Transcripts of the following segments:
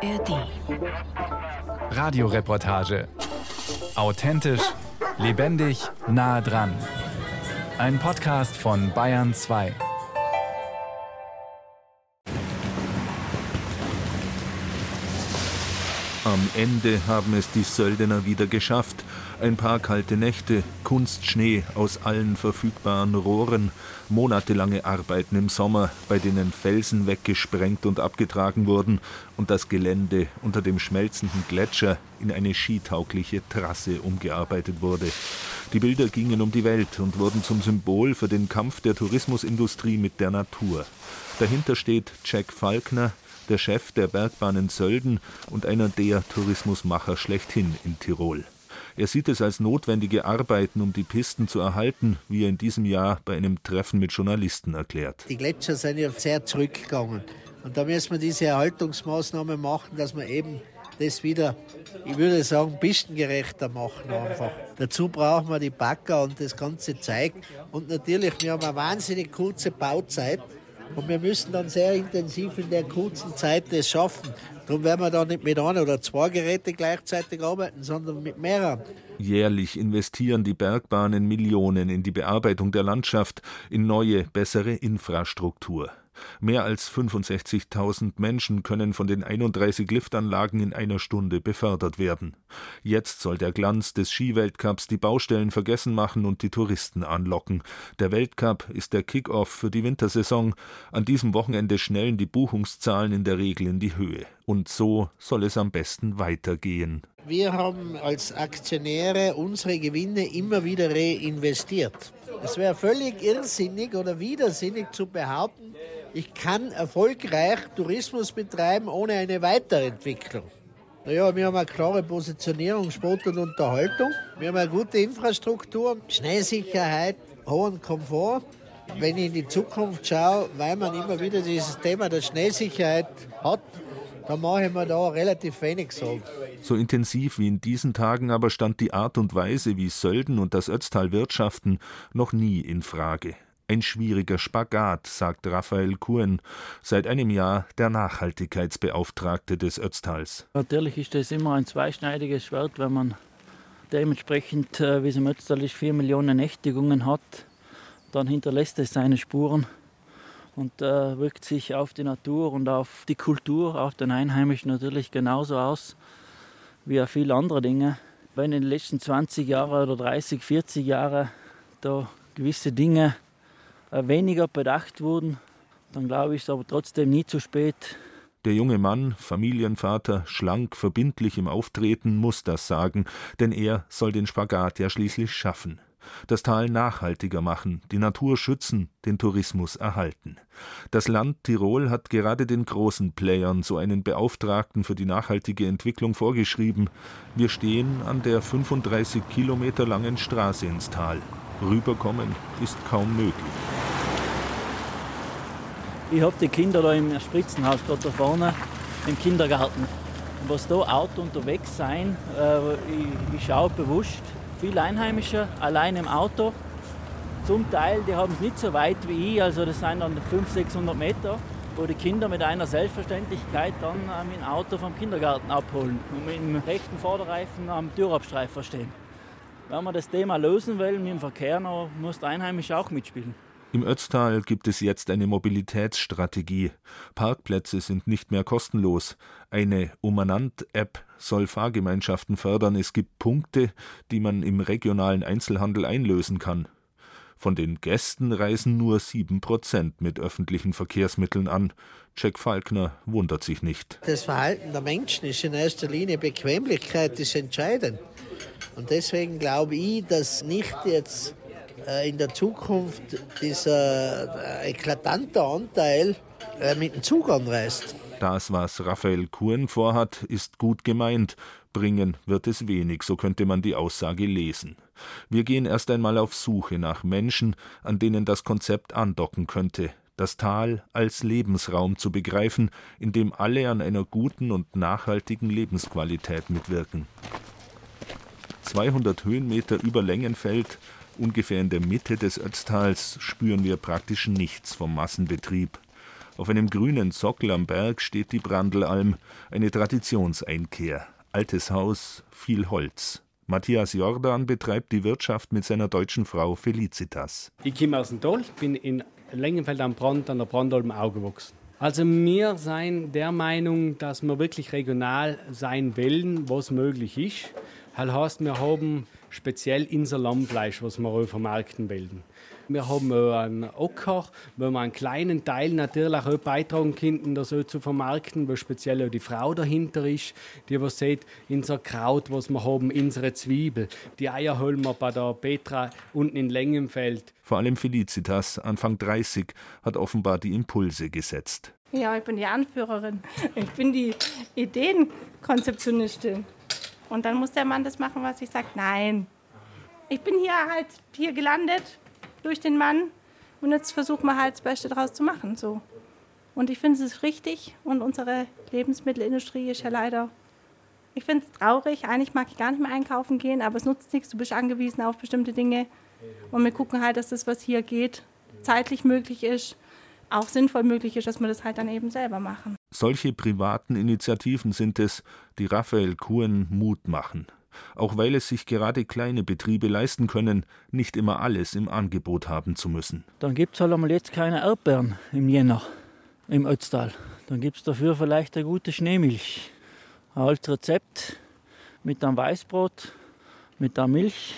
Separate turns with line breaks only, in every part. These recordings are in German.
ARD.
Radioreportage. Authentisch, lebendig, nah dran. Ein Podcast von Bayern 2.
Am Ende haben es die Söldner wieder geschafft. Ein paar kalte Nächte, Kunstschnee aus allen verfügbaren Rohren, monatelange Arbeiten im Sommer, bei denen Felsen weggesprengt und abgetragen wurden und das Gelände unter dem schmelzenden Gletscher in eine skitaugliche Trasse umgearbeitet wurde. Die Bilder gingen um die Welt und wurden zum Symbol für den Kampf der Tourismusindustrie mit der Natur. Dahinter steht Jack Falkner, der Chef der Bergbahnen Sölden und einer der Tourismusmacher schlechthin in Tirol. Er sieht es als notwendige Arbeiten, um die Pisten zu erhalten, wie er in diesem Jahr bei einem Treffen mit Journalisten erklärt.
Die Gletscher sind ja sehr zurückgegangen. Und da müssen wir diese Erhaltungsmaßnahmen machen, dass wir eben das wieder, ich würde sagen, pistengerechter machen einfach. Dazu brauchen wir die Bagger und das ganze Zeug. Und natürlich, wir haben eine wahnsinnig kurze Bauzeit. Und wir müssen dann sehr intensiv in der kurzen Zeit das schaffen. Darum werden wir da nicht mit ein oder zwei Geräten gleichzeitig arbeiten, sondern mit mehreren.
Jährlich investieren die Bergbahnen Millionen in die Bearbeitung der Landschaft, in neue, bessere Infrastruktur. Mehr als 65.000 Menschen können von den 31 Liftanlagen in einer Stunde befördert werden. Jetzt soll der Glanz des Skiweltcups die Baustellen vergessen machen und die Touristen anlocken. Der Weltcup ist der Kick-off für die Wintersaison. An diesem Wochenende schnellen die Buchungszahlen in der Regel in die Höhe. Und so soll es am besten weitergehen.
Wir haben als Aktionäre unsere Gewinne immer wieder reinvestiert. Es wäre völlig irrsinnig oder widersinnig zu behaupten, ich kann erfolgreich Tourismus betreiben ohne eine Weiterentwicklung. Naja, wir haben eine klare Positionierung, Sport und Unterhaltung. Wir haben eine gute Infrastruktur, Schneesicherheit, hohen Komfort. Wenn ich in die Zukunft schaue, weil man immer wieder dieses Thema der Schneesicherheit hat, dann mache ich mir da relativ wenig Sorgen.
So intensiv wie in diesen Tagen aber stand die Art und Weise, wie Sölden und das Ötztal wirtschaften, noch nie in Frage. Ein schwieriger Spagat, sagt Raphael Kuhn, seit einem Jahr der Nachhaltigkeitsbeauftragte des Ötztals.
Natürlich ist das immer ein zweischneidiges Schwert, wenn man dementsprechend, äh, wie es im Ötztal ist, vier Millionen Nächtigungen hat, dann hinterlässt es seine Spuren und äh, wirkt sich auf die Natur und auf die Kultur, auf den Einheimischen natürlich genauso aus wie auch viele andere Dinge. Wenn in den letzten 20 Jahren oder 30, 40 Jahren da gewisse Dinge weniger bedacht wurden, dann glaube ich, ist aber trotzdem nie zu spät.
Der junge Mann, Familienvater, schlank, verbindlich im Auftreten, muss das sagen, denn er soll den Spagat ja schließlich schaffen. Das Tal nachhaltiger machen, die Natur schützen, den Tourismus erhalten. Das Land Tirol hat gerade den großen Playern so einen Beauftragten für die nachhaltige Entwicklung vorgeschrieben. Wir stehen an der 35 Kilometer langen Straße ins Tal. Rüberkommen ist kaum möglich.
Ich habe die Kinder da im Spritzenhaus gerade da vorne im Kindergarten. Was da Auto unterwegs sein, äh, ich, ich schaue bewusst, viele Einheimische allein im Auto. Zum Teil, die haben es nicht so weit wie ich, also das sind dann 500, 600 Meter, wo die Kinder mit einer Selbstverständlichkeit dann äh, mit dem Auto vom Kindergarten abholen und mit dem rechten Vorderreifen am Türabstreifer stehen. Wenn man das Thema lösen will mit dem Verkehr, dann muss der Einheimische auch mitspielen.
Im Ötztal gibt es jetzt eine Mobilitätsstrategie. Parkplätze sind nicht mehr kostenlos. Eine Umanant-App soll Fahrgemeinschaften fördern. Es gibt Punkte, die man im regionalen Einzelhandel einlösen kann. Von den Gästen reisen nur sieben Prozent mit öffentlichen Verkehrsmitteln an. Jack Falkner wundert sich nicht.
Das Verhalten der Menschen ist in erster Linie Bequemlichkeit ist entscheidend. Und deswegen glaube ich, dass nicht jetzt äh, in der Zukunft dieser äh, eklatante Anteil äh, mit dem Zug anreist.
Das, was Raphael Kuhn vorhat, ist gut gemeint. Bringen wird es wenig, so könnte man die Aussage lesen. Wir gehen erst einmal auf Suche nach Menschen, an denen das Konzept andocken könnte, das Tal als Lebensraum zu begreifen, in dem alle an einer guten und nachhaltigen Lebensqualität mitwirken. 200 Höhenmeter über Längenfeld Ungefähr in der Mitte des Ötztals spüren wir praktisch nichts vom Massenbetrieb. Auf einem grünen Sockel am Berg steht die Brandelalm, eine Traditionseinkehr. Altes Haus, viel Holz. Matthias Jordan betreibt die Wirtschaft mit seiner deutschen Frau Felicitas.
Ich komme aus dem Tal, bin in Lengenfeld am Brand an der Brandalm aufgewachsen. Also wir sind der Meinung, dass wir wirklich regional sein wollen, was möglich ist. Das heißt, wir haben speziell unser Lammfleisch, was wir vermarkten wollen. Wir haben einen Ocker, wo wir einen kleinen Teil natürlich auch beitragen könnten, das so zu vermarkten, wo speziell auch die Frau dahinter ist, die was sieht, unser Kraut, was wir haben, unsere Zwiebel. Die Eier holen wir bei der Petra unten in Längenfeld.
Vor allem Felicitas, Anfang 30, hat offenbar die Impulse gesetzt.
Ja, ich bin die Anführerin. Ich bin die Ideenkonzeptionistin. Und dann muss der Mann das machen, was ich sage. Nein. Ich bin hier halt hier gelandet durch den Mann und jetzt versuchen wir halt das Beste daraus zu machen. So. Und ich finde es richtig und unsere Lebensmittelindustrie ist ja leider. Ich finde es traurig. Eigentlich mag ich gar nicht mehr einkaufen gehen, aber es nutzt nichts. Du bist angewiesen auf bestimmte Dinge. Und wir gucken halt, dass das, was hier geht, zeitlich möglich ist, auch sinnvoll möglich ist, dass wir das halt dann eben selber machen.
Solche privaten Initiativen sind es, die Raphael Kuhn Mut machen. Auch weil es sich gerade kleine Betriebe leisten können, nicht immer alles im Angebot haben zu müssen.
Dann gibt es halt einmal jetzt keine Erdbeeren im Jänner, im Ötztal. Dann gibt es dafür vielleicht eine gute Schneemilch. Ein altes Rezept mit einem Weißbrot, mit der Milch,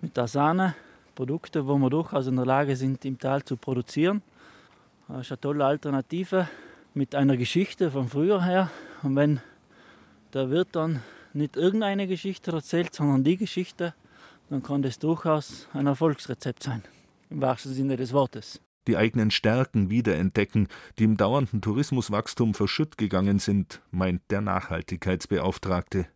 mit der Sahne. Produkte, wo wir durchaus in der Lage sind, im Tal zu produzieren. Das ist eine tolle Alternative mit einer Geschichte von früher her. Und wenn der Wirt dann nicht irgendeine Geschichte erzählt, sondern die Geschichte, dann kann das durchaus ein Erfolgsrezept sein, im wahrsten Sinne des Wortes.
Die eigenen Stärken wiederentdecken, die im dauernden Tourismuswachstum verschütt gegangen sind, meint der Nachhaltigkeitsbeauftragte.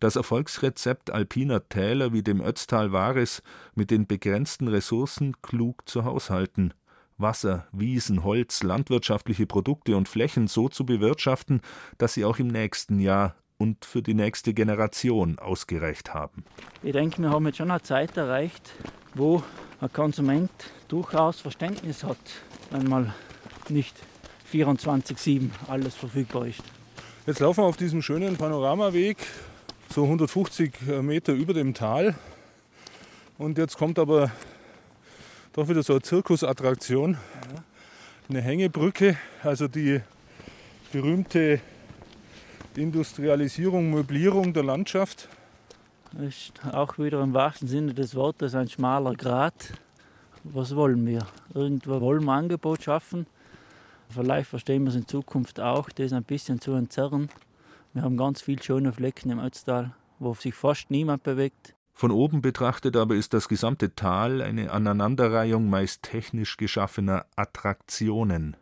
Das Erfolgsrezept alpiner Täler wie dem Ötztal war es, mit den begrenzten Ressourcen klug zu haushalten, Wasser, Wiesen, Holz, landwirtschaftliche Produkte und Flächen so zu bewirtschaften, dass sie auch im nächsten Jahr und für die nächste Generation ausgereicht haben.
Ich denke, wir haben jetzt schon eine Zeit erreicht, wo ein Konsument durchaus Verständnis hat, wenn mal nicht 24-7 alles verfügbar ist.
Jetzt laufen wir auf diesem schönen Panoramaweg, so 150 Meter über dem Tal. Und jetzt kommt aber doch wieder so eine Zirkusattraktion. Eine Hängebrücke, also die berühmte Industrialisierung, Möblierung der Landschaft.
Das ist auch wieder im wahrsten Sinne des Wortes ein schmaler Grat. Was wollen wir? Irgendwo wollen wir ein Angebot schaffen. Vielleicht verstehen wir es in Zukunft auch, das ein bisschen zu entzerren. Wir haben ganz viele schöne Flecken im Ötztal, wo sich fast niemand bewegt.
Von oben betrachtet aber ist das gesamte Tal eine Aneinanderreihung meist technisch geschaffener Attraktionen.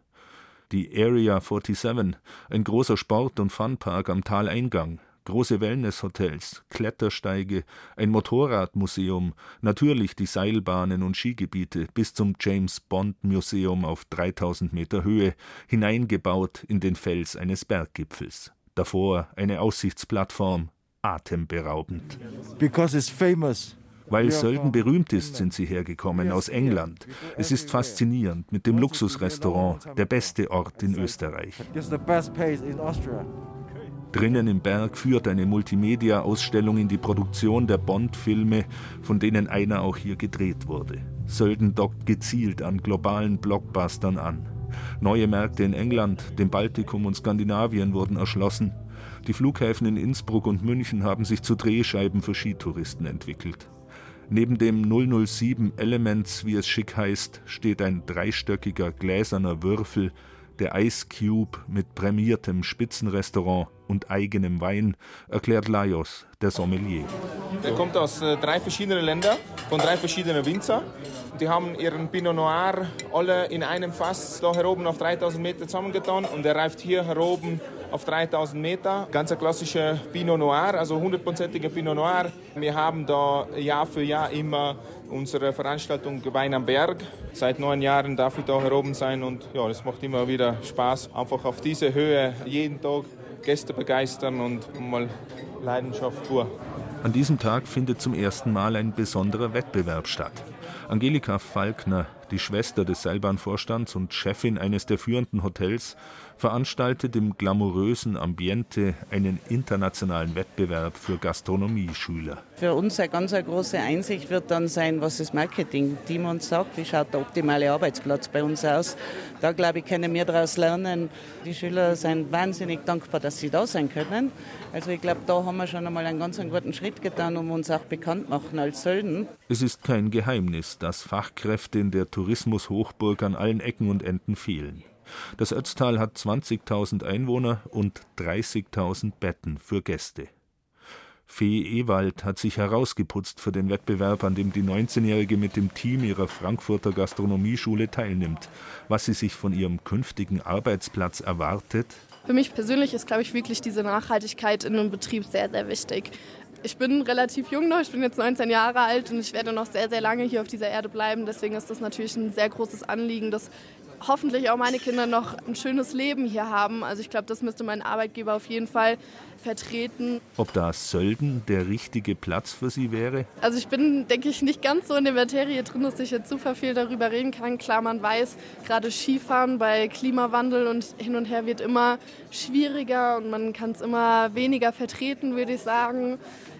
Die Area 47, ein großer Sport- und Funpark am Taleingang, große Wellnesshotels, Klettersteige, ein Motorradmuseum, natürlich die Seilbahnen und Skigebiete bis zum James Bond Museum auf 3000 Meter Höhe, hineingebaut in den Fels eines Berggipfels. Davor eine Aussichtsplattform, atemberaubend.
Because it's famous.
Weil Sölden berühmt ist, sind sie hergekommen aus England. Es ist faszinierend mit dem Luxusrestaurant, der beste Ort in Österreich. Drinnen im Berg führt eine Multimedia-Ausstellung in die Produktion der Bond-Filme, von denen einer auch hier gedreht wurde. Sölden dockt gezielt an globalen Blockbustern an. Neue Märkte in England, dem Baltikum und Skandinavien wurden erschlossen. Die Flughäfen in Innsbruck und München haben sich zu Drehscheiben für Skitouristen entwickelt. Neben dem 007 Elements, wie es schick heißt, steht ein dreistöckiger gläserner Würfel, der Ice Cube mit prämiertem Spitzenrestaurant und eigenem Wein, erklärt Lajos, der Sommelier.
Der kommt aus äh, drei verschiedenen Ländern, von drei verschiedenen Winzer. Die haben ihren Pinot Noir alle in einem Fass da oben auf 3000 Meter zusammengetan und der reift hier oben auf 3000 Meter. Ganz ein klassischer Pinot Noir, also hundertprozentiger Pinot Noir. Wir haben da Jahr für Jahr immer unsere Veranstaltung Wein am Berg. Seit neun Jahren darf ich da oben sein und ja, es macht immer wieder Spaß, einfach auf diese Höhe jeden Tag Gäste begeistern und mal Leidenschaft pur.
An diesem Tag findet zum ersten Mal ein besonderer Wettbewerb statt. Angelika Falkner, die Schwester des Seilbahnvorstands und Chefin eines der führenden Hotels, veranstaltet im glamourösen Ambiente einen internationalen Wettbewerb für Gastronomieschüler.
Für uns eine ganz große Einsicht wird dann sein, was das Marketing-Team uns sagt, wie schaut der optimale Arbeitsplatz bei uns aus. Da glaube ich, können wir daraus lernen. Die Schüler sind wahnsinnig dankbar, dass sie da sein können. Also ich glaube, da haben wir schon einmal einen ganz guten Schritt getan, um uns auch bekannt machen als Sölden.
Es ist kein Geheimnis, dass Fachkräfte in der Tourismushochburg an allen Ecken und Enden fehlen. Das Ötztal hat 20.000 Einwohner und 30.000 Betten für Gäste. Fee Ewald hat sich herausgeputzt für den Wettbewerb, an dem die 19-Jährige mit dem Team ihrer Frankfurter Gastronomieschule teilnimmt. Was sie sich von ihrem künftigen Arbeitsplatz erwartet?
Für mich persönlich ist, glaube ich, wirklich diese Nachhaltigkeit in einem Betrieb sehr, sehr wichtig. Ich bin relativ jung noch, ich bin jetzt 19 Jahre alt und ich werde noch sehr, sehr lange hier auf dieser Erde bleiben. Deswegen ist das natürlich ein sehr großes Anliegen, dass hoffentlich auch meine Kinder noch ein schönes Leben hier haben. Also ich glaube, das müsste mein Arbeitgeber auf jeden Fall vertreten.
Ob da Sölden der richtige Platz für Sie wäre?
Also ich bin, denke ich, nicht ganz so in der Materie drin, dass ich jetzt super viel darüber reden kann. Klar, man weiß, gerade Skifahren bei Klimawandel und hin und her wird immer schwieriger und man kann es immer weniger vertreten, würde ich sagen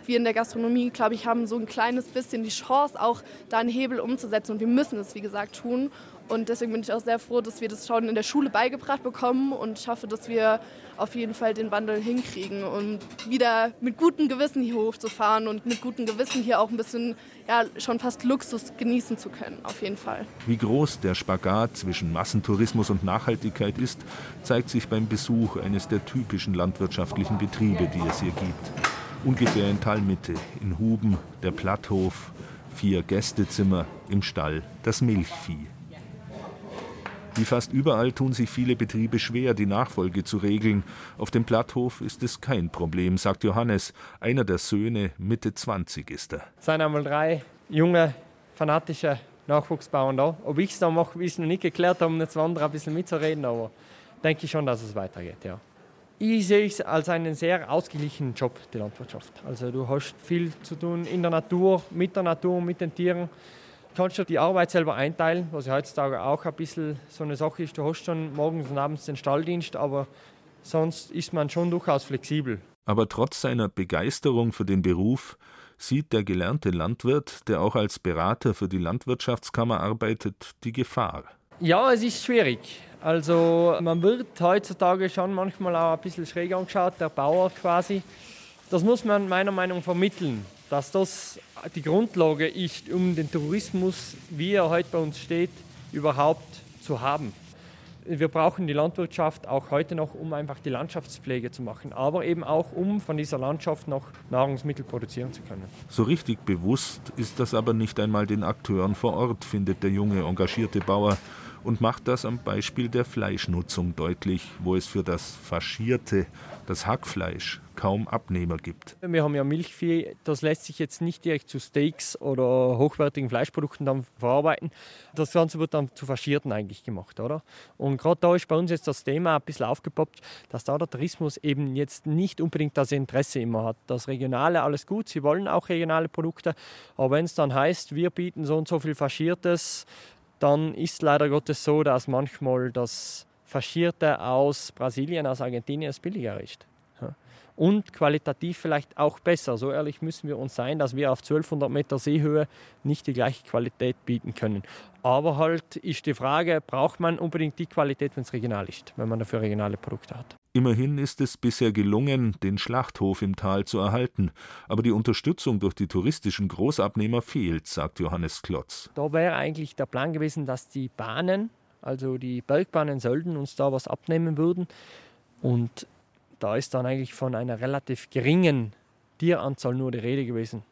wir in der Gastronomie, glaube ich, haben so ein kleines bisschen die Chance, auch da einen Hebel umzusetzen. Und wir müssen es, wie gesagt, tun. Und deswegen bin ich auch sehr froh, dass wir das schon in der Schule beigebracht bekommen. Und ich hoffe, dass wir auf jeden Fall den Wandel hinkriegen und wieder mit gutem Gewissen hier hochzufahren und mit gutem Gewissen hier auch ein bisschen, ja, schon fast Luxus genießen zu können. Auf jeden Fall.
Wie groß der Spagat zwischen Massentourismus und Nachhaltigkeit ist, zeigt sich beim Besuch eines der typischen landwirtschaftlichen Betriebe, die es hier gibt. Ungefähr in Talmitte, in Huben, der Platthof, vier Gästezimmer, im Stall das Milchvieh. Wie fast überall tun sich viele Betriebe schwer, die Nachfolge zu regeln. Auf dem Platthof ist es kein Problem, sagt Johannes. Einer der Söhne, Mitte 20 ist er.
Es sind einmal drei junge, fanatische Nachwuchsbauern da. Ob ich es da mache, ist noch nicht geklärt, um jetzt andere ein bisschen mitzureden, aber denke ich schon, dass es weitergeht, ja. Ich sehe es als einen sehr ausgeglichenen Job, die Landwirtschaft. Also du hast viel zu tun in der Natur, mit der Natur, mit den Tieren. Du kannst dir die Arbeit selber einteilen, was ja heutzutage auch ein bisschen so eine Sache ist. Du hast schon morgens und abends den Stalldienst, aber sonst ist man schon durchaus flexibel.
Aber trotz seiner Begeisterung für den Beruf sieht der gelernte Landwirt, der auch als Berater für die Landwirtschaftskammer arbeitet, die Gefahr.
Ja, es ist schwierig. Also man wird heutzutage schon manchmal auch ein bisschen schräg angeschaut, der Bauer quasi. Das muss man meiner Meinung nach vermitteln, dass das die Grundlage ist, um den Tourismus, wie er heute bei uns steht, überhaupt zu haben. Wir brauchen die Landwirtschaft auch heute noch, um einfach die Landschaftspflege zu machen, aber eben auch, um von dieser Landschaft noch Nahrungsmittel produzieren zu können.
So richtig bewusst ist das aber nicht einmal den Akteuren vor Ort, findet der junge, engagierte Bauer und macht das am Beispiel der Fleischnutzung deutlich, wo es für das faschierte, das Hackfleisch, kaum Abnehmer gibt.
Wir haben ja Milchvieh, das lässt sich jetzt nicht direkt zu Steaks oder hochwertigen Fleischprodukten dann verarbeiten. Das Ganze wird dann zu Faschierten eigentlich gemacht, oder? Und gerade da ist bei uns jetzt das Thema ein bisschen aufgepoppt, dass da der Tourismus eben jetzt nicht unbedingt das Interesse immer hat. Das Regionale, alles gut, sie wollen auch regionale Produkte, aber wenn es dann heißt, wir bieten so und so viel Faschiertes, dann ist leider Gottes so, dass manchmal das Faschierte aus Brasilien, aus Argentinien billiger ist. Und qualitativ vielleicht auch besser. So ehrlich müssen wir uns sein, dass wir auf 1200 Meter Seehöhe nicht die gleiche Qualität bieten können. Aber halt ist die Frage, braucht man unbedingt die Qualität, wenn es regional ist, wenn man dafür regionale Produkte hat.
Immerhin ist es bisher gelungen, den Schlachthof im Tal zu erhalten. Aber die Unterstützung durch die touristischen Großabnehmer fehlt, sagt Johannes Klotz.
Da wäre eigentlich der Plan gewesen, dass die Bahnen, also die Bergbahnen Sölden, uns da was abnehmen würden. Und da ist dann eigentlich von einer relativ geringen Tieranzahl nur die Rede gewesen.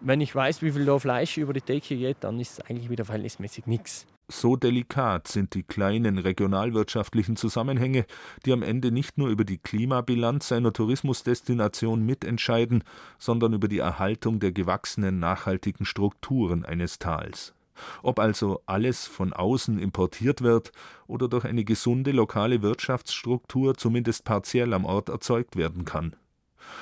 Wenn ich weiß, wie viel da Fleisch über die Theke geht, dann ist es eigentlich wieder verhältnismäßig nichts.
So delikat sind die kleinen regionalwirtschaftlichen Zusammenhänge, die am Ende nicht nur über die Klimabilanz einer Tourismusdestination mitentscheiden, sondern über die Erhaltung der gewachsenen nachhaltigen Strukturen eines Tals. Ob also alles von außen importiert wird oder durch eine gesunde lokale Wirtschaftsstruktur zumindest partiell am Ort erzeugt werden kann.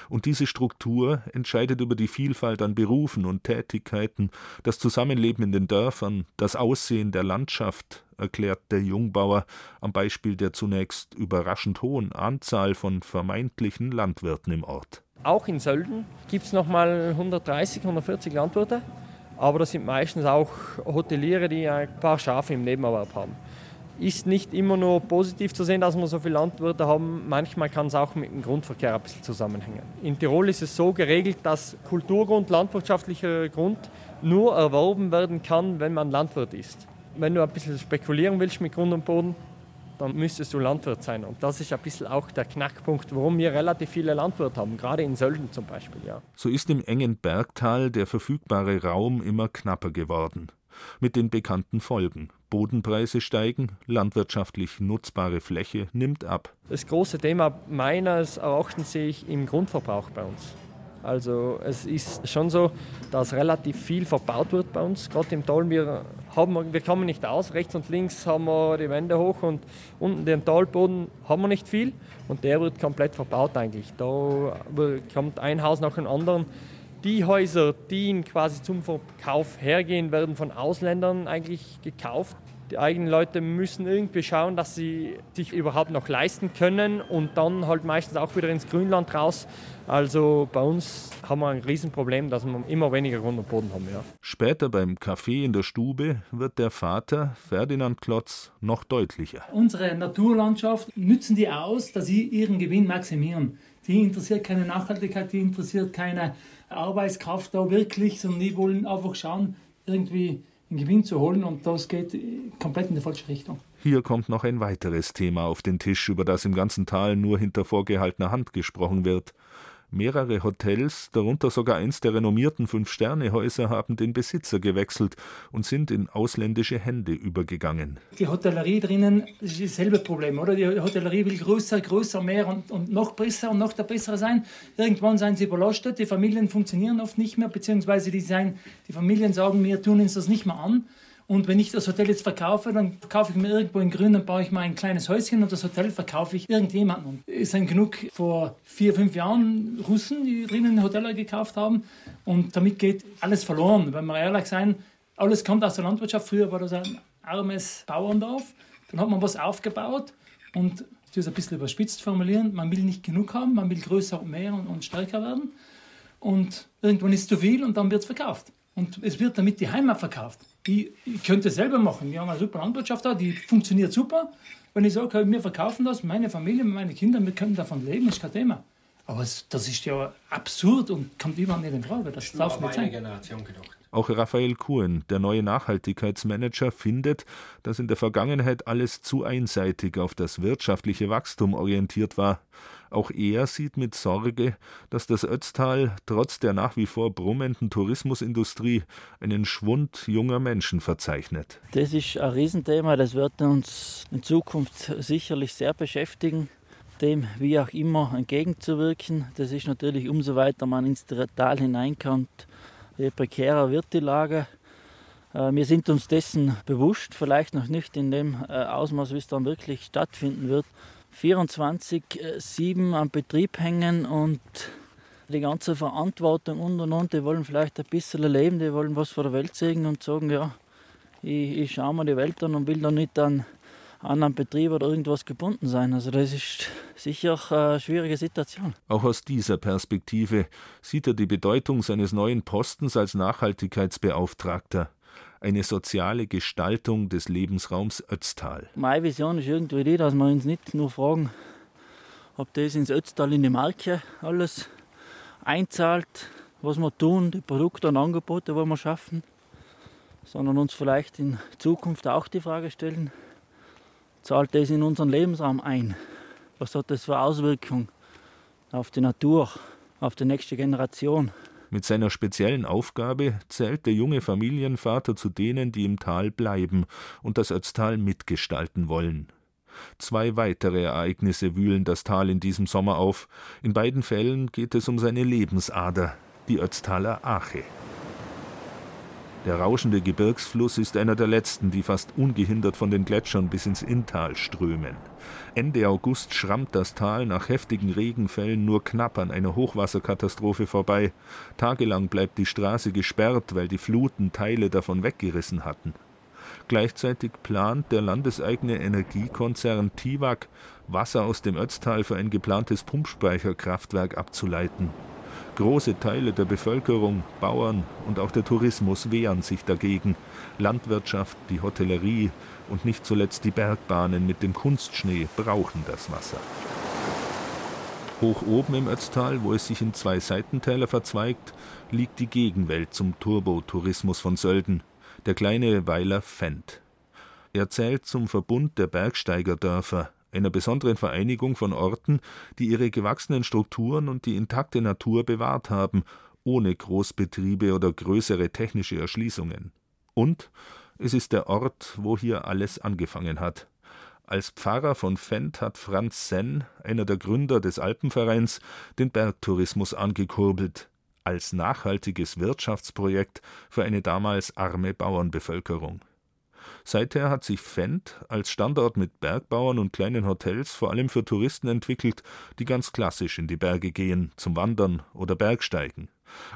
Und diese Struktur entscheidet über die Vielfalt an Berufen und Tätigkeiten, das Zusammenleben in den Dörfern, das Aussehen der Landschaft, erklärt der Jungbauer am Beispiel der zunächst überraschend hohen Anzahl von vermeintlichen Landwirten im Ort.
Auch in Sölden gibt es nochmal 130, 140 Landwirte, aber das sind meistens auch Hoteliere, die ein paar Schafe im Nebenerwerb haben ist nicht immer nur positiv zu sehen, dass wir so viele Landwirte haben. Manchmal kann es auch mit dem Grundverkehr ein bisschen zusammenhängen. In Tirol ist es so geregelt, dass Kulturgrund, landwirtschaftlicher Grund nur erworben werden kann, wenn man Landwirt ist. Wenn du ein bisschen spekulieren willst mit Grund und Boden, dann müsstest du Landwirt sein. Und das ist ein bisschen auch der Knackpunkt, warum wir relativ viele Landwirte haben, gerade in Sölden zum Beispiel. Ja.
So ist im engen Bergtal der verfügbare Raum immer knapper geworden mit den bekannten Folgen. Bodenpreise steigen, landwirtschaftlich nutzbare Fläche nimmt ab.
Das große Thema meines Erachtens sehe ich im Grundverbrauch bei uns. Also es ist schon so, dass relativ viel verbaut wird bei uns, gerade im Tal. Wir, haben, wir kommen nicht aus, rechts und links haben wir die Wände hoch und unten den Talboden haben wir nicht viel und der wird komplett verbaut eigentlich. Da kommt ein Haus nach dem anderen die Häuser, die quasi zum Verkauf hergehen, werden von Ausländern eigentlich gekauft. Die eigenen Leute müssen irgendwie schauen, dass sie sich überhaupt noch leisten können und dann halt meistens auch wieder ins Grünland raus. Also bei uns haben wir ein Riesenproblem, dass wir immer weniger Grund und Boden haben. Ja.
Später beim Kaffee in der Stube wird der Vater, Ferdinand Klotz, noch deutlicher.
Unsere Naturlandschaft nützen die aus, dass sie ihren Gewinn maximieren. Die interessiert keine Nachhaltigkeit, die interessiert keine Arbeitskraft da wirklich, sondern die wollen einfach schauen, irgendwie einen Gewinn zu holen und das geht komplett in die falsche Richtung.
Hier kommt noch ein weiteres Thema auf den Tisch, über das im ganzen Tal nur hinter vorgehaltener Hand gesprochen wird. Mehrere Hotels, darunter sogar eins der renommierten Fünf-Sterne-Häuser, haben den Besitzer gewechselt und sind in ausländische Hände übergegangen.
Die Hotellerie drinnen ist dasselbe Problem, oder? Die Hotellerie will größer, größer, mehr und, und noch besser und noch der Bessere sein. Irgendwann seien sie überlastet, die Familien funktionieren oft nicht mehr, beziehungsweise die, sein, die Familien sagen, wir tun uns das nicht mehr an. Und wenn ich das Hotel jetzt verkaufe, dann kaufe ich mir irgendwo in Grün, dann baue ich mal ein kleines Häuschen und das Hotel verkaufe ich irgendjemandem. Es sind genug vor vier, fünf Jahren Russen, die drinnen Hotel gekauft haben. Und damit geht alles verloren. Wenn wir ehrlich sein, alles kommt aus der Landwirtschaft. Früher war das ein armes Bauerndorf. Dann hat man was aufgebaut und ich es ein bisschen überspitzt formulieren, man will nicht genug haben, man will größer und mehr und, und stärker werden. Und irgendwann ist zu viel und dann wird es verkauft. Und es wird damit die Heimat verkauft. Ich, ich könnte es selber machen. Wir haben eine super Landwirtschaft da, die funktioniert super. Wenn ich sage, wir verkaufen das, meine Familie, meine Kinder, wir können davon leben, ist kein Thema. Aber das ist ja absurd und kommt überhaupt nicht in Frage. Das darf nicht sein. Generation
gedacht. Auch Raphael Kuhn, der neue Nachhaltigkeitsmanager, findet, dass in der Vergangenheit alles zu einseitig auf das wirtschaftliche Wachstum orientiert war. Auch er sieht mit Sorge, dass das Ötztal trotz der nach wie vor brummenden Tourismusindustrie einen Schwund junger Menschen verzeichnet.
Das ist ein Riesenthema, das wird uns in Zukunft sicherlich sehr beschäftigen dem wie auch immer entgegenzuwirken. Das ist natürlich umso weiter man ins Tal hineinkommt, je prekärer wird die Lage. Äh, wir sind uns dessen bewusst, vielleicht noch nicht in dem äh, Ausmaß, wie es dann wirklich stattfinden wird. 24-7 äh, am Betrieb hängen und die ganze Verantwortung und und und, die wollen vielleicht ein bisschen leben, die wollen was von der Welt sehen und sagen, ja, ich, ich schaue mir die Welt an und will da nicht an anderen Betrieb oder irgendwas gebunden sein. Also das ist sicher eine schwierige Situation.
Auch aus dieser Perspektive sieht er die Bedeutung seines neuen Postens als Nachhaltigkeitsbeauftragter eine soziale Gestaltung des Lebensraums Ötztal.
Meine Vision ist irgendwie die, dass wir uns nicht nur fragen, ob das ins Ötztal in die Marke alles einzahlt, was wir tun, die Produkte und Angebote, die wir schaffen, sondern uns vielleicht in Zukunft auch die Frage stellen, zahlt das in unseren Lebensraum ein? Was hat das für Auswirkungen auf die Natur, auf die nächste Generation?
Mit seiner speziellen Aufgabe zählt der junge Familienvater zu denen, die im Tal bleiben und das Ötztal mitgestalten wollen. Zwei weitere Ereignisse wühlen das Tal in diesem Sommer auf. In beiden Fällen geht es um seine Lebensader, die Ötztaler Ache. Der rauschende Gebirgsfluss ist einer der letzten, die fast ungehindert von den Gletschern bis ins Inntal strömen. Ende August schrammt das Tal nach heftigen Regenfällen nur knapp an einer Hochwasserkatastrophe vorbei. Tagelang bleibt die Straße gesperrt, weil die Fluten Teile davon weggerissen hatten. Gleichzeitig plant der landeseigene Energiekonzern Tiwag, Wasser aus dem Ötztal für ein geplantes Pumpspeicherkraftwerk abzuleiten. Große Teile der Bevölkerung, Bauern und auch der Tourismus wehren sich dagegen. Landwirtschaft, die Hotellerie und nicht zuletzt die Bergbahnen mit dem Kunstschnee brauchen das Wasser. Hoch oben im Ötztal, wo es sich in zwei Seitentäler verzweigt, liegt die Gegenwelt zum Turbotourismus von Sölden, der kleine Weiler Fendt. Er zählt zum Verbund der Bergsteigerdörfer, einer besonderen Vereinigung von Orten, die ihre gewachsenen Strukturen und die intakte Natur bewahrt haben, ohne Großbetriebe oder größere technische Erschließungen. Und es ist der Ort, wo hier alles angefangen hat. Als Pfarrer von Fendt hat Franz Senn, einer der Gründer des Alpenvereins, den Bergtourismus angekurbelt, als nachhaltiges Wirtschaftsprojekt für eine damals arme Bauernbevölkerung. Seither hat sich Fendt als Standort mit Bergbauern und kleinen Hotels vor allem für Touristen entwickelt, die ganz klassisch in die Berge gehen, zum Wandern oder Bergsteigen.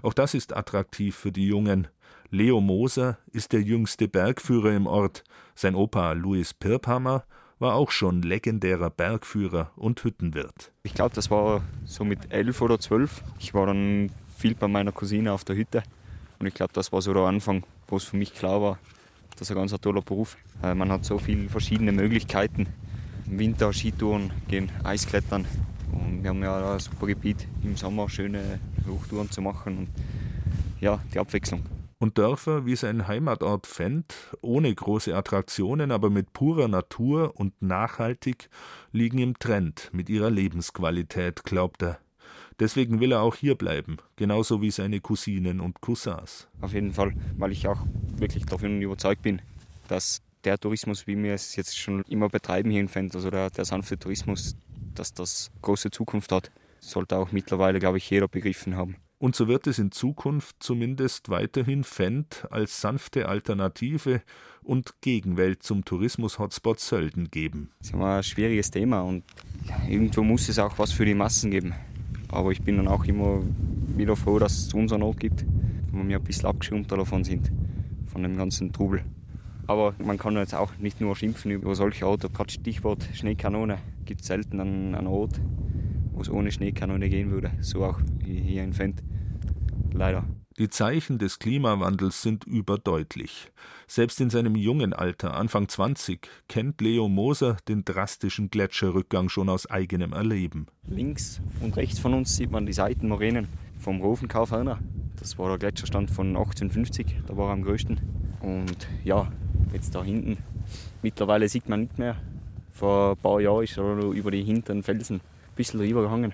Auch das ist attraktiv für die Jungen. Leo Moser ist der jüngste Bergführer im Ort. Sein Opa Louis Pirphammer war auch schon legendärer Bergführer und Hüttenwirt.
Ich glaube, das war so mit elf oder zwölf. Ich war dann viel bei meiner Cousine auf der Hütte. Und ich glaube, das war so der Anfang, wo es für mich klar war, das ist ein ganz toller Beruf. Äh, man hat so viele verschiedene Möglichkeiten. Im Winter Skitouren, gehen Eisklettern. Und wir haben ja ein super Gebiet, im Sommer schöne Hochtouren zu machen. Und ja, die Abwechslung.
Und Dörfer wie sein Heimatort Fendt, ohne große Attraktionen, aber mit purer Natur und nachhaltig, liegen im Trend mit ihrer Lebensqualität, glaubt er. Deswegen will er auch hier bleiben, genauso wie seine Cousinen und Cousins.
Auf jeden Fall, weil ich auch wirklich davon überzeugt bin, dass der Tourismus, wie wir es jetzt schon immer betreiben hier in Fendt, also der, der sanfte Tourismus, dass das große Zukunft hat, sollte auch mittlerweile, glaube ich, jeder begriffen haben.
Und so wird es in Zukunft zumindest weiterhin Fendt als sanfte Alternative und Gegenwelt zum Tourismus-Hotspot Sölden geben.
Das ist immer ein schwieriges Thema und irgendwo muss es auch was für die Massen geben. Aber ich bin dann auch immer wieder froh, dass es unseren Ort gibt, wo wir ein bisschen abgeschirmt davon sind, von dem ganzen Trubel. Aber man kann jetzt auch nicht nur schimpfen über solche Orte. Gerade Stichwort Schneekanone gibt es selten einen, einen Ort, wo es ohne Schneekanone gehen würde. So auch hier in Fendt. Leider.
Die Zeichen des Klimawandels sind überdeutlich. Selbst in seinem jungen Alter, Anfang 20, kennt Leo Moser den drastischen Gletscherrückgang schon aus eigenem Erleben.
Links und rechts von uns sieht man die Seitenmoränen vom Rofenkaufhörner. Das war der Gletscherstand von 1850, da war er am größten. Und ja, jetzt da hinten, mittlerweile sieht man nicht mehr. Vor ein paar Jahren ist er über die hinteren Felsen ein bisschen rübergehangen.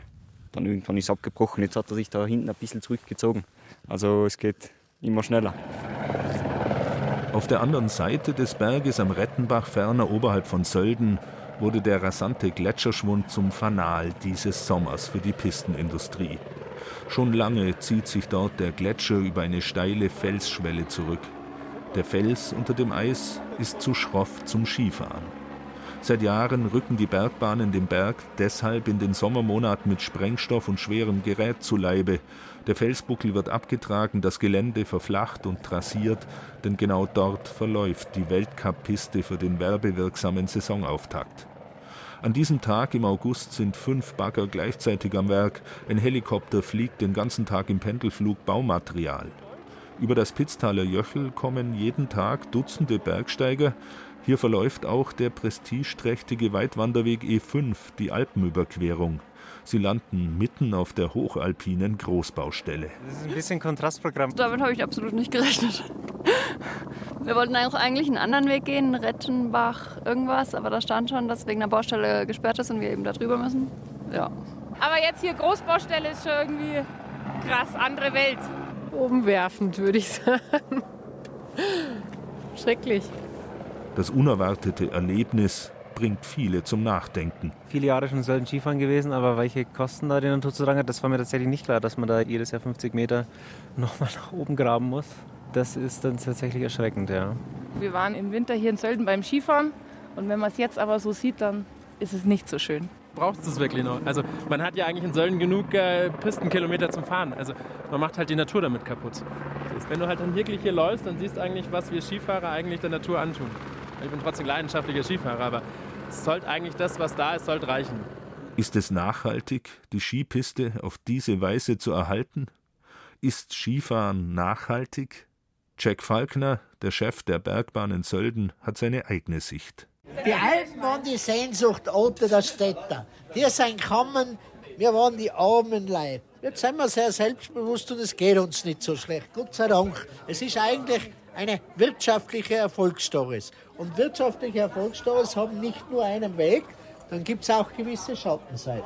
Dann irgendwann ist es abgebrochen, jetzt hat er sich da hinten ein bisschen zurückgezogen. Also es geht immer schneller.
Auf der anderen Seite des Berges am Rettenbach, ferner oberhalb von Sölden, wurde der rasante Gletscherschwund zum Fanal dieses Sommers für die Pistenindustrie. Schon lange zieht sich dort der Gletscher über eine steile Felsschwelle zurück. Der Fels unter dem Eis ist zu schroff zum Skifahren. Seit Jahren rücken die Bergbahnen dem Berg deshalb in den Sommermonaten mit Sprengstoff und schwerem Gerät zu Leibe. Der Felsbuckel wird abgetragen, das Gelände verflacht und trassiert, denn genau dort verläuft die Weltcup-Piste für den werbewirksamen Saisonauftakt. An diesem Tag im August sind fünf Bagger gleichzeitig am Werk. Ein Helikopter fliegt den ganzen Tag im Pendelflug Baumaterial. Über das Pitztaler Jöchel kommen jeden Tag Dutzende Bergsteiger, hier verläuft auch der prestigeträchtige Weitwanderweg E5, die Alpenüberquerung. Sie landen mitten auf der hochalpinen Großbaustelle.
Das ist ein bisschen Kontrastprogramm.
Damit habe ich absolut nicht gerechnet. Wir wollten auch eigentlich einen anderen Weg gehen, Rettenbach, irgendwas, aber da stand schon, dass wegen der Baustelle gesperrt ist und wir eben da drüber müssen. Ja.
Aber jetzt hier Großbaustelle ist schon irgendwie krass, andere Welt.
Umwerfend, würde ich sagen. Schrecklich.
Das unerwartete Erlebnis bringt viele zum Nachdenken.
Viele Jahre schon selten Skifahren gewesen, aber welche Kosten da die Natur zu tragen hat, das war mir tatsächlich nicht klar, dass man da jedes Jahr 50 Meter nochmal nach oben graben muss. das ist dann tatsächlich erschreckend, ja.
Wir waren im Winter hier in Sölden beim Skifahren und wenn man es jetzt aber so sieht, dann ist es nicht so schön.
Braucht es das wirklich noch? Also man hat ja eigentlich in Sölden genug äh, Pistenkilometer zum Fahren. Also man macht halt die Natur damit kaputt. Wenn du halt dann wirklich hier läufst, dann siehst du eigentlich, was wir Skifahrer eigentlich der Natur antun. Ich bin trotzdem leidenschaftlicher Skifahrer, aber es sollte eigentlich das, was da ist, sollte reichen.
Ist es nachhaltig, die Skipiste auf diese Weise zu erhalten? Ist Skifahren nachhaltig? Jack Falkner, der Chef der Bergbahn in Sölden, hat seine eigene Sicht.
Die Alpen waren die Sehnsucht unter der Städter. Die sind gekommen, wir waren die armen Leute. Jetzt sind wir sehr selbstbewusst und es geht uns nicht so schlecht. Gott sei Dank. Es ist eigentlich eine wirtschaftliche Erfolgsstory. Und wirtschaftliche Erfolgsstories haben nicht nur einen Weg, dann gibt es auch gewisse Schattenseiten.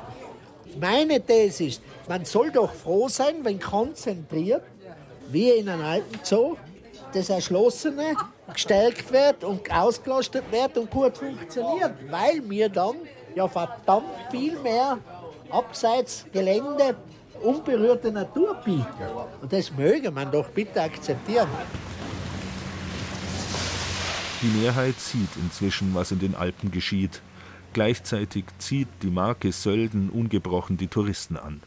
Meine These ist, man soll doch froh sein, wenn konzentriert, wie in einem alten Zoo, das Erschlossene gestärkt wird und ausgelastet wird und gut funktioniert, weil wir dann ja verdammt viel mehr abseits Gelände unberührte Natur bieten. Und das möge man doch bitte akzeptieren.
Die Mehrheit sieht inzwischen, was in den Alpen geschieht. Gleichzeitig zieht die Marke Sölden ungebrochen die Touristen an.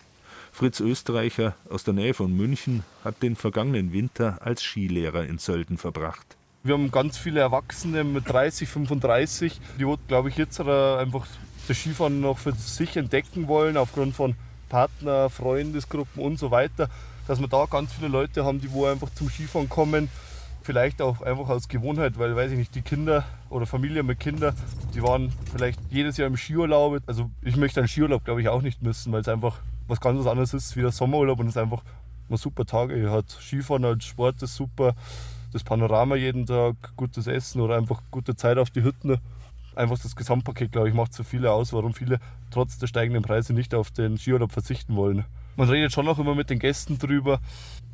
Fritz Österreicher aus der Nähe von München hat den vergangenen Winter als Skilehrer in Sölden verbracht.
Wir haben ganz viele Erwachsene mit 30, 35, die, glaube ich, jetzt einfach das Skifahren noch für sich entdecken wollen, aufgrund von Partner, Freundesgruppen und so weiter. Dass wir da ganz viele Leute haben, die wo einfach zum Skifahren kommen, vielleicht auch einfach aus Gewohnheit, weil, weiß ich nicht, die Kinder oder Familie mit Kindern, die waren vielleicht jedes Jahr im Skiurlaub. Also ich möchte einen Skiurlaub, glaube ich, auch nicht missen, weil es einfach was ganz anderes ist wie der Sommerurlaub und es einfach mal super Tage hat. Skifahren als Sport ist super, das Panorama jeden Tag, gutes Essen oder einfach gute Zeit auf die Hütten. Einfach das Gesamtpaket, glaube ich, macht so viele aus, warum viele trotz der steigenden Preise nicht auf den Skiurlaub verzichten wollen. Man redet schon auch immer mit den Gästen drüber,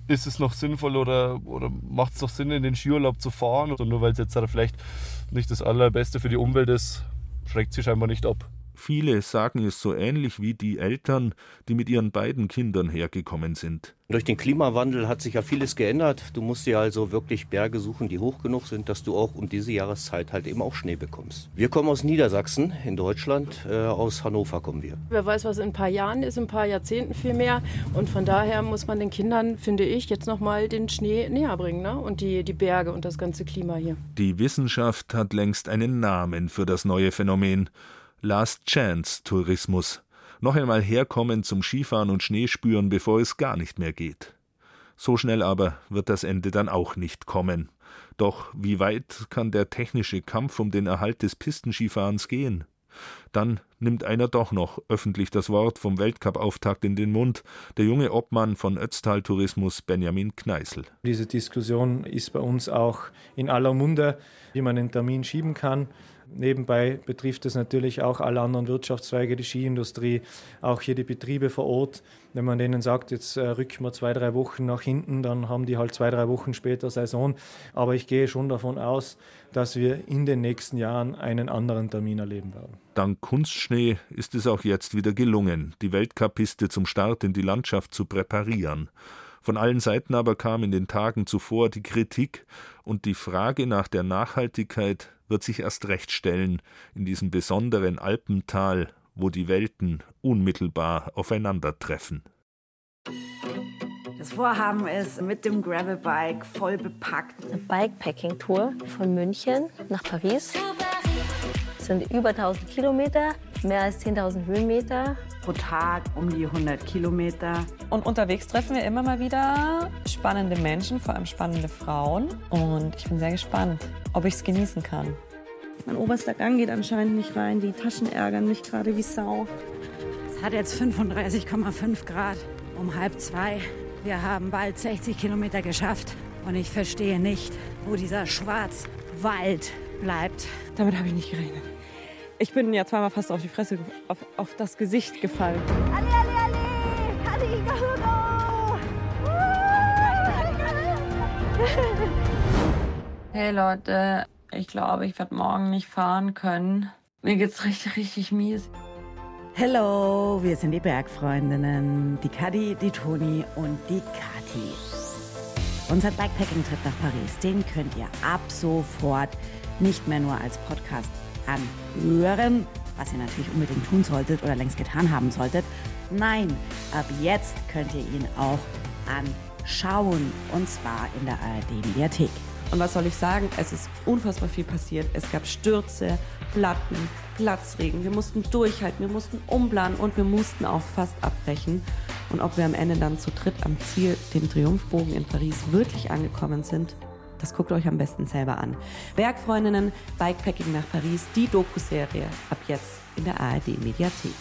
ist es noch sinnvoll oder, oder macht es noch Sinn, in den Skiurlaub zu fahren? Oder nur weil es jetzt vielleicht nicht das Allerbeste für die Umwelt ist, schreckt sie scheinbar nicht ab.
Viele sagen es so ähnlich wie die Eltern, die mit ihren beiden Kindern hergekommen sind.
Durch den Klimawandel hat sich ja vieles geändert. Du musst dir also wirklich Berge suchen, die hoch genug sind, dass du auch um diese Jahreszeit halt eben auch Schnee bekommst. Wir kommen aus Niedersachsen in Deutschland, äh, aus Hannover kommen wir.
Wer weiß, was in ein paar Jahren ist, in ein paar Jahrzehnten viel mehr. Und von daher muss man den Kindern, finde ich, jetzt nochmal den Schnee näher bringen ne? und die, die Berge und das ganze Klima hier.
Die Wissenschaft hat längst einen Namen für das neue Phänomen. Last Chance Tourismus. Noch einmal herkommen zum Skifahren und Schneespüren, bevor es gar nicht mehr geht. So schnell aber wird das Ende dann auch nicht kommen. Doch wie weit kann der technische Kampf um den Erhalt des Pistenskifahrens gehen? Dann nimmt einer doch noch öffentlich das Wort vom Weltcup-Auftakt in den Mund, der junge Obmann von Ötztal Tourismus Benjamin Kneißl.
Diese Diskussion ist bei uns auch in aller Munde, wie man den Termin schieben kann. Nebenbei betrifft es natürlich auch alle anderen Wirtschaftszweige, die Skiindustrie, auch hier die Betriebe vor Ort. Wenn man denen sagt, jetzt äh, rücken wir zwei, drei Wochen nach hinten, dann haben die halt zwei, drei Wochen später Saison. Aber ich gehe schon davon aus, dass wir in den nächsten Jahren einen anderen Termin erleben werden.
Dank Kunstschnee ist es auch jetzt wieder gelungen, die Weltcup-Piste zum Start in die Landschaft zu präparieren. Von allen Seiten aber kam in den Tagen zuvor die Kritik und die Frage nach der Nachhaltigkeit wird sich erst recht stellen in diesem besonderen Alpental, wo die Welten unmittelbar aufeinandertreffen.
Das Vorhaben ist mit dem Gravelbike voll bepackt.
Eine Bikepacking-Tour von München nach Paris. Das sind über 1000 Kilometer, mehr als 10.000 Höhenmeter.
Pro Tag um die 100 Kilometer.
Und unterwegs treffen wir immer mal wieder spannende Menschen, vor allem spannende Frauen. Und ich bin sehr gespannt, ob ich es genießen kann.
Mein oberster Gang geht anscheinend nicht rein. Die Taschen ärgern mich gerade wie Sau.
Es hat jetzt 35,5 Grad um halb zwei. Wir haben bald 60 Kilometer geschafft. Und ich verstehe nicht, wo dieser Schwarzwald bleibt.
Damit habe ich nicht gerechnet. Ich bin ja zweimal fast auf die Fresse, auf, auf das Gesicht gefallen.
Ali, Ali, Ali!
Hey Leute, ich glaube, ich werde morgen nicht fahren können. Mir geht's richtig, richtig mies.
Hello, wir sind die Bergfreundinnen. Die Kadi, die Toni und die Kati. Unser Bikepacking-Trip nach Paris, den könnt ihr ab sofort nicht mehr nur als Podcast anhören, was ihr natürlich unbedingt tun solltet oder längst getan haben solltet. Nein, ab jetzt könnt ihr ihn auch anschauen und zwar in der ARD-Mediathek.
Und was soll ich sagen? Es ist unfassbar viel passiert. Es gab Stürze, Platten, Platzregen. Wir mussten durchhalten, wir mussten umplanen und wir mussten auch fast abbrechen. Und ob wir am Ende dann zu dritt am Ziel, dem Triumphbogen in Paris, wirklich angekommen sind, das guckt euch am besten selber an. Bergfreundinnen, Bikepacking nach Paris, die Doku-Serie ab jetzt in der ARD-Mediathek.